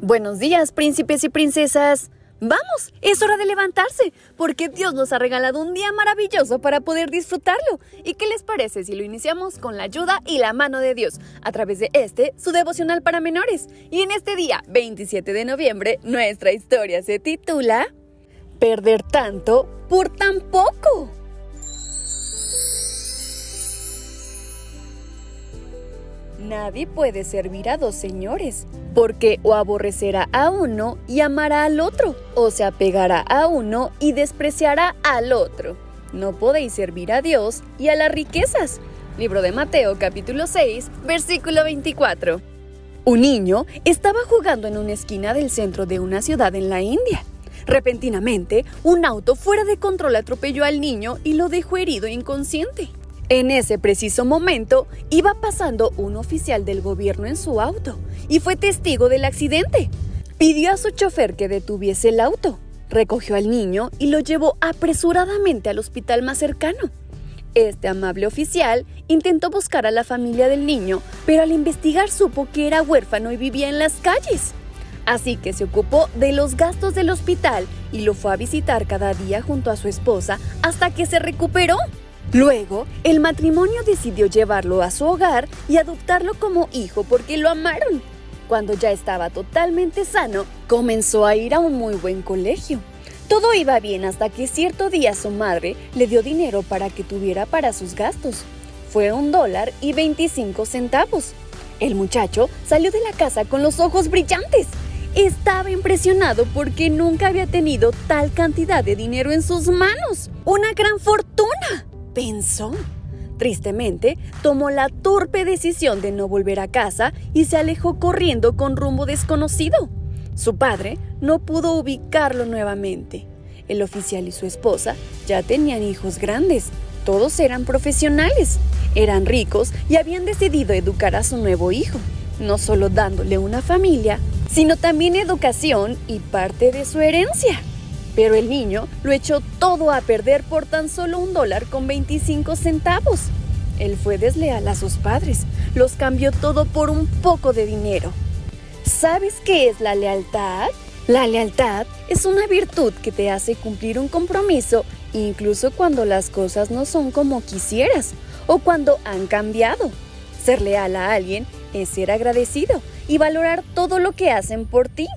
Buenos días, príncipes y princesas. Vamos, es hora de levantarse, porque Dios nos ha regalado un día maravilloso para poder disfrutarlo. ¿Y qué les parece si lo iniciamos con la ayuda y la mano de Dios a través de este, su devocional para menores? Y en este día, 27 de noviembre, nuestra historia se titula Perder tanto por tan poco. Nadie puede servir a dos señores, porque o aborrecerá a uno y amará al otro, o se apegará a uno y despreciará al otro. No podéis servir a Dios y a las riquezas. Libro de Mateo capítulo 6, versículo 24. Un niño estaba jugando en una esquina del centro de una ciudad en la India. Repentinamente, un auto fuera de control atropelló al niño y lo dejó herido e inconsciente. En ese preciso momento iba pasando un oficial del gobierno en su auto y fue testigo del accidente. Pidió a su chofer que detuviese el auto, recogió al niño y lo llevó apresuradamente al hospital más cercano. Este amable oficial intentó buscar a la familia del niño, pero al investigar supo que era huérfano y vivía en las calles. Así que se ocupó de los gastos del hospital y lo fue a visitar cada día junto a su esposa hasta que se recuperó. Luego, el matrimonio decidió llevarlo a su hogar y adoptarlo como hijo porque lo amaron. Cuando ya estaba totalmente sano, comenzó a ir a un muy buen colegio. Todo iba bien hasta que cierto día su madre le dio dinero para que tuviera para sus gastos. Fue un dólar y 25 centavos. El muchacho salió de la casa con los ojos brillantes. Estaba impresionado porque nunca había tenido tal cantidad de dinero en sus manos. ¡Una gran fortuna! Pensó. Tristemente, tomó la torpe decisión de no volver a casa y se alejó corriendo con rumbo desconocido. Su padre no pudo ubicarlo nuevamente. El oficial y su esposa ya tenían hijos grandes. Todos eran profesionales, eran ricos y habían decidido educar a su nuevo hijo, no solo dándole una familia, sino también educación y parte de su herencia. Pero el niño lo echó todo a perder por tan solo un dólar con 25 centavos. Él fue desleal a sus padres, los cambió todo por un poco de dinero. ¿Sabes qué es la lealtad? La lealtad es una virtud que te hace cumplir un compromiso incluso cuando las cosas no son como quisieras o cuando han cambiado. Ser leal a alguien es ser agradecido y valorar todo lo que hacen por ti.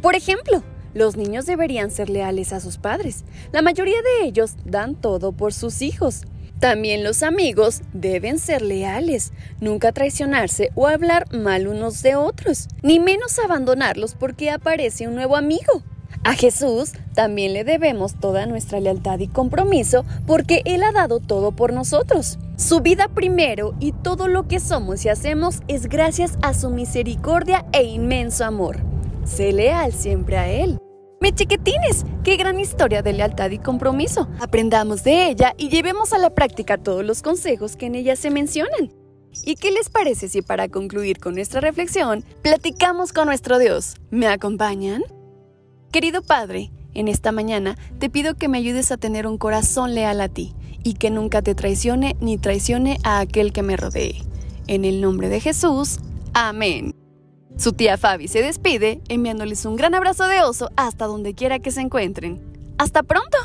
Por ejemplo, los niños deberían ser leales a sus padres. La mayoría de ellos dan todo por sus hijos. También los amigos deben ser leales, nunca traicionarse o hablar mal unos de otros, ni menos abandonarlos porque aparece un nuevo amigo. A Jesús también le debemos toda nuestra lealtad y compromiso porque Él ha dado todo por nosotros. Su vida primero y todo lo que somos y hacemos es gracias a su misericordia e inmenso amor. Sé leal siempre a Él. Me chiquitines, qué gran historia de lealtad y compromiso. Aprendamos de ella y llevemos a la práctica todos los consejos que en ella se mencionan. ¿Y qué les parece si para concluir con nuestra reflexión, platicamos con nuestro Dios? ¿Me acompañan? Querido Padre, en esta mañana te pido que me ayudes a tener un corazón leal a ti y que nunca te traicione ni traicione a aquel que me rodee. En el nombre de Jesús, amén. Su tía Fabi se despide enviándoles un gran abrazo de oso hasta donde quiera que se encuentren. ¡Hasta pronto!